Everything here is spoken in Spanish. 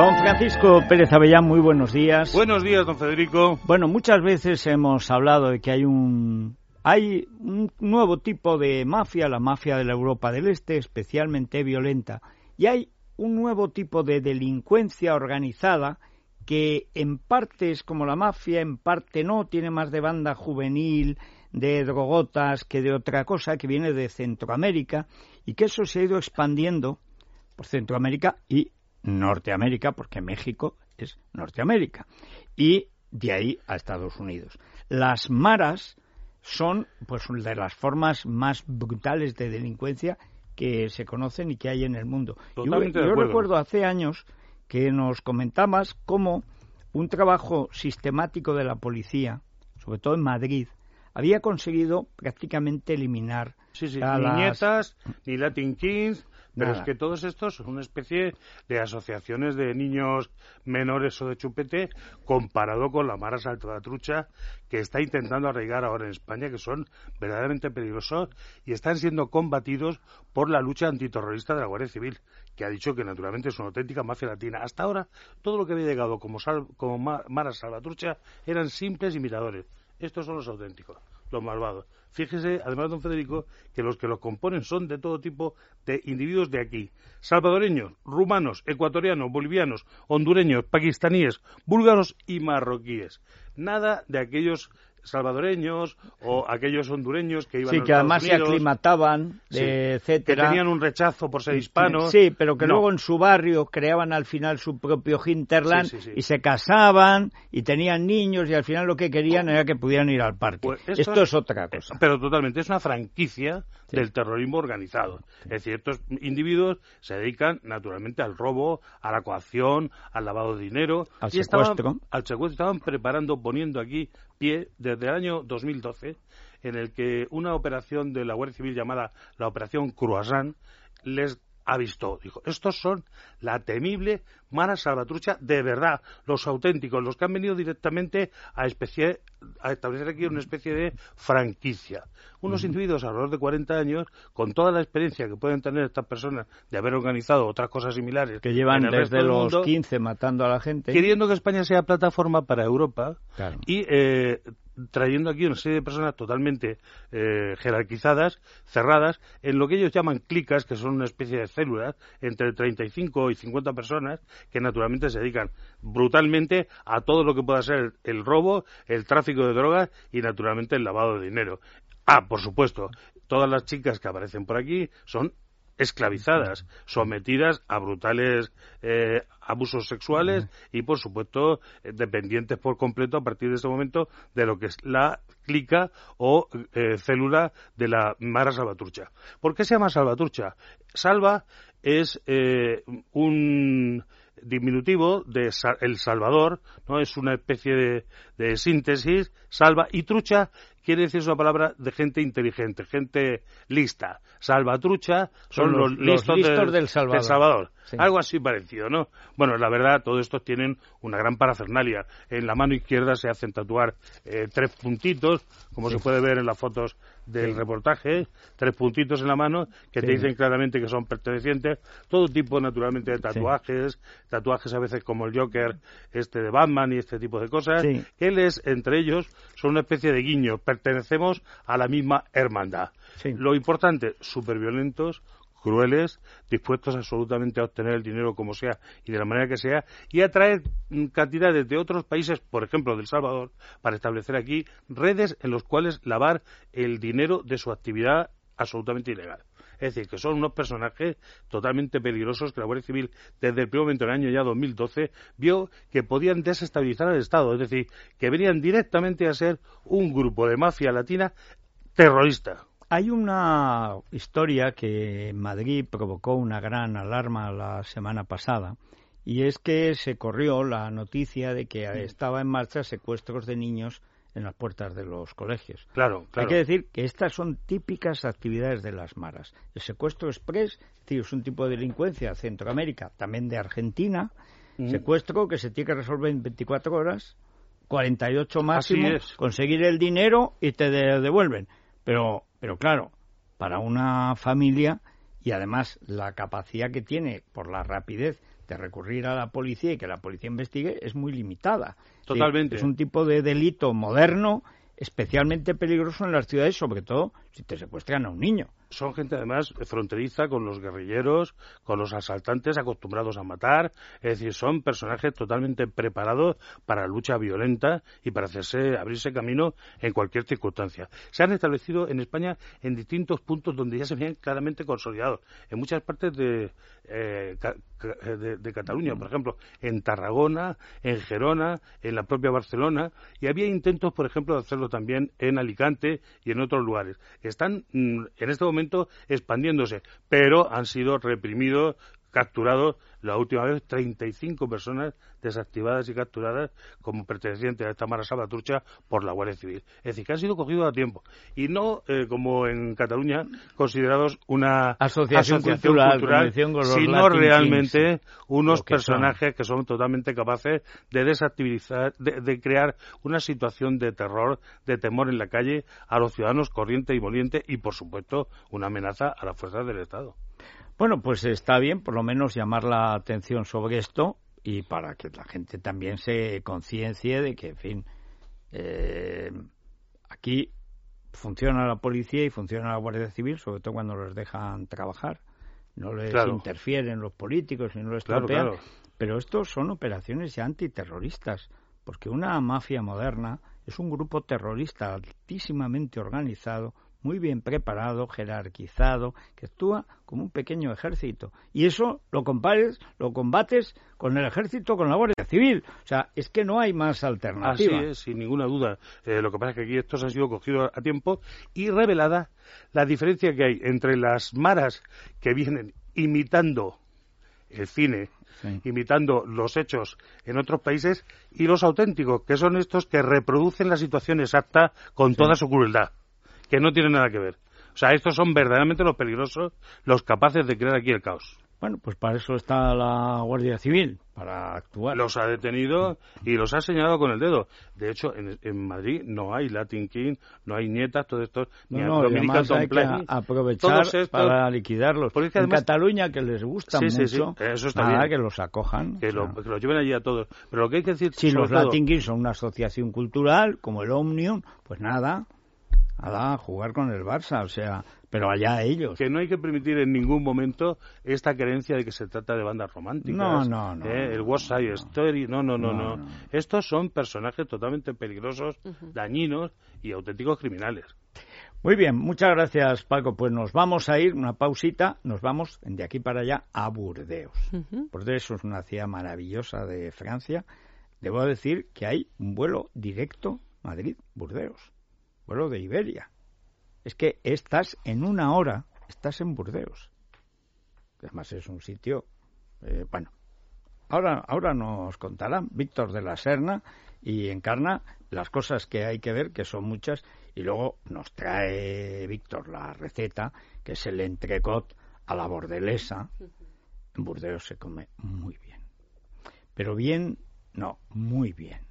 Don Francisco Pérez Avellán, muy buenos días. Buenos días, don Federico. Bueno, muchas veces hemos hablado de que hay un hay un nuevo tipo de mafia, la mafia de la Europa del Este, especialmente violenta, y hay un nuevo tipo de delincuencia organizada que en parte es como la mafia, en parte no, tiene más de banda juvenil, de drogotas que de otra cosa, que viene de Centroamérica, y que eso se ha ido expandiendo por Centroamérica y Norteamérica, porque México es Norteamérica, y de ahí a Estados Unidos. Las maras son pues de las formas más brutales de delincuencia que se conocen y que hay en el mundo. yo, recuerdo hace años que nos comentabas cómo un trabajo sistemático de la policía, sobre todo en Madrid, había conseguido prácticamente eliminar sí, sí, ni nietas, ni Latin Kings, pero es que todos estos son una especie de asociaciones de niños menores o de chupete comparado con la Mara Salvatrucha que está intentando arraigar ahora en España, que son verdaderamente peligrosos y están siendo combatidos por la lucha antiterrorista de la Guardia Civil, que ha dicho que naturalmente es una auténtica mafia latina. Hasta ahora, todo lo que había llegado como, como Mara Salvatrucha eran simples imitadores. Estos son los auténticos los malvados. Fíjese, además, don Federico, que los que los componen son de todo tipo de individuos de aquí. Salvadoreños, rumanos, ecuatorianos, bolivianos, hondureños, pakistaníes, búlgaros y marroquíes. Nada de aquellos salvadoreños o aquellos hondureños que iban sí, que además se aclimataban, etcétera. Que tenían un rechazo por ser hispanos. Sí, pero que luego en su barrio creaban al final su propio hinterland y se casaban y tenían niños y al final lo que querían era que pudieran ir al parque. Pues esto, es otra cosa. Pero totalmente, es una franquicia del terrorismo organizado. Es decir, estos individuos se dedican naturalmente al robo, a la coacción, al lavado de dinero. Al secuestro. al secuestro. Estaban preparando, poniendo aquí pie desde el año 2012, en el que una operación de la Guardia Civil llamada la Operación Croissant les ha visto. Dijo, estos son la temible Mara Salvatrucha de verdad, los auténticos, los que han venido directamente a, a establecer aquí una especie de franquicia. Unos individuos alrededor de 40 años, con toda la experiencia que pueden tener estas personas de haber organizado otras cosas similares. Que llevan desde los 15 matando a la gente. Queriendo que España sea plataforma para Europa y eh, trayendo aquí una serie de personas totalmente eh, jerarquizadas, cerradas, en lo que ellos llaman clicas, que son una especie de células, entre 35 y 50 personas, que naturalmente se dedican brutalmente a todo lo que pueda ser el robo, el tráfico de drogas y naturalmente el lavado de dinero. Ah, por supuesto, todas las chicas que aparecen por aquí son esclavizadas, sometidas a brutales eh, abusos sexuales y, por supuesto, eh, dependientes por completo a partir de ese momento de lo que es la clica o eh, célula de la Mara Salvatrucha. ¿Por qué se llama Salvatrucha? Salva es un diminutivo de El Salvador, ¿no? Es una especie de, de, síntesis, salva, y trucha quiere decir una palabra de gente inteligente, gente lista. Salvatrucha son, los, listos, del, Salvador. Algo así parecido, ¿no? Bueno, la verdad, todos estos tienen una gran parafernalia. En la mano izquierda se hacen tatuar eh, tres puntitos, como se puede ver en las fotos del reportaje, tres puntitos en la mano que te dicen claramente que son pertenecientes. Todo tipo, naturalmente, de tatuajes, tatuajes a veces como el Joker, este de Batman y este tipo de cosas. Él es, entre ellos, son una especie de guiño. Pertenecemos a la misma hermandad. Lo importante, súper violentos, crueles, dispuestos absolutamente a obtener el dinero como sea y de la manera que sea, y a traer cantidades de otros países, por ejemplo del Salvador, para establecer aquí redes en las cuales lavar el dinero de su actividad absolutamente ilegal. Es decir, que son unos personajes totalmente peligrosos que la Guardia Civil, desde el primer momento del año ya 2012, vio que podían desestabilizar al Estado. Es decir, que venían directamente a ser un grupo de mafia latina terrorista. Hay una historia que en Madrid provocó una gran alarma la semana pasada y es que se corrió la noticia de que estaba en marcha secuestros de niños en las puertas de los colegios. Claro, claro. Hay que decir que estas son típicas actividades de las maras. El secuestro express es un tipo de delincuencia de Centroamérica, también de Argentina, secuestro que se tiene que resolver en 24 horas, 48 máximo, conseguir el dinero y te devuelven. Pero pero claro, para una familia y además la capacidad que tiene por la rapidez de recurrir a la policía y que la policía investigue es muy limitada. Totalmente. Es un tipo de delito moderno especialmente peligroso en las ciudades, sobre todo si te secuestran a un niño son gente además fronteriza con los guerrilleros, con los asaltantes acostumbrados a matar, es decir, son personajes totalmente preparados para lucha violenta y para hacerse abrirse camino en cualquier circunstancia. Se han establecido en España en distintos puntos donde ya se ven claramente consolidados, en muchas partes de, eh, de, Cataluña, por ejemplo, en Tarragona, en Gerona, en la propia Barcelona, y había intentos, por ejemplo, de hacerlo también en Alicante y en otros lugares. Están mm, en este momento expandiéndose, pero han sido reprimidos, capturados la última vez 35 personas desactivadas y capturadas como pertenecientes a esta mara salvatrucha por la Guardia Civil. Es decir, que han sido cogidos a tiempo y no, eh, como en Cataluña, considerados una asociación, cultural, sino realmente unos personajes que son totalmente capaces de desactivizar, de, crear una situación de terror, de temor en la calle a los ciudadanos corrientes y molientes y, por supuesto, una amenaza a las fuerzas del Estado. Bueno, pues está bien por lo menos llamar la atención sobre esto y para que la gente también se conciencie de que, en fin, eh, aquí funciona la policía y funciona la Guardia Civil, sobre todo cuando los dejan trabajar. No les interfieren los políticos y no les estropean. Pero estos son operaciones ya antiterroristas, porque una mafia moderna es un grupo terrorista altísimamente organizado, muy bien preparado, jerarquizado, que actúa como un pequeño ejército. Y eso lo compares, lo combates con el ejército, con la Guardia Civil. O sea, es que no hay más alternativa. Así es, sin ninguna duda. Eh, lo que pasa es que aquí estos han sido cogidos a tiempo y revelada la diferencia que hay entre las maras que vienen imitando el cine, imitando los hechos en otros países, y los auténticos, que son estos que reproducen la situación exacta con toda su crueldad que no tiene nada que ver. O sea, estos son verdaderamente los peligrosos, los capaces de crear aquí el caos. Bueno, pues para eso está la Guardia Civil, para actuar. Los ha detenido y los ha señalado con el dedo. De hecho, en, Madrid no hay Latin King, no hay nietas, todos estos, ni no, además hay que aprovechar para liquidarlos. en Cataluña, que les gusta mucho, eso está bien. que los acojan. Que, lo, los lleven allí a todos. Pero lo que hay que decir... Si los Latin King son una asociación cultural, como el Omnium, pues nada, a jugar con el Barça, o sea, pero allá ellos. Que no hay que permitir en ningún momento esta creencia de que se trata de bandas románticas. No, no, no. ¿eh? el West Side Story, no no, no no, Estos son personajes totalmente peligrosos, dañinos y auténticos criminales. Muy bien, muchas gracias Paco. Pues nos vamos a ir, una pausita, nos vamos de aquí para allá a Burdeos. Burdeos es una ciudad maravillosa de Francia. Debo decir que hay un vuelo directo Madrid-Burdeos vuelo de Iberia. Es que estás en una hora, estás en Burdeos. Además es un sitio, eh, bueno, ahora, ahora nos contará Víctor de la Serna y encarna las cosas que hay que ver, que son muchas, y luego nos trae Víctor la receta, que es el entrecot a la bordelesa. En Burdeos se come muy bien. Pero bien, no, muy bien.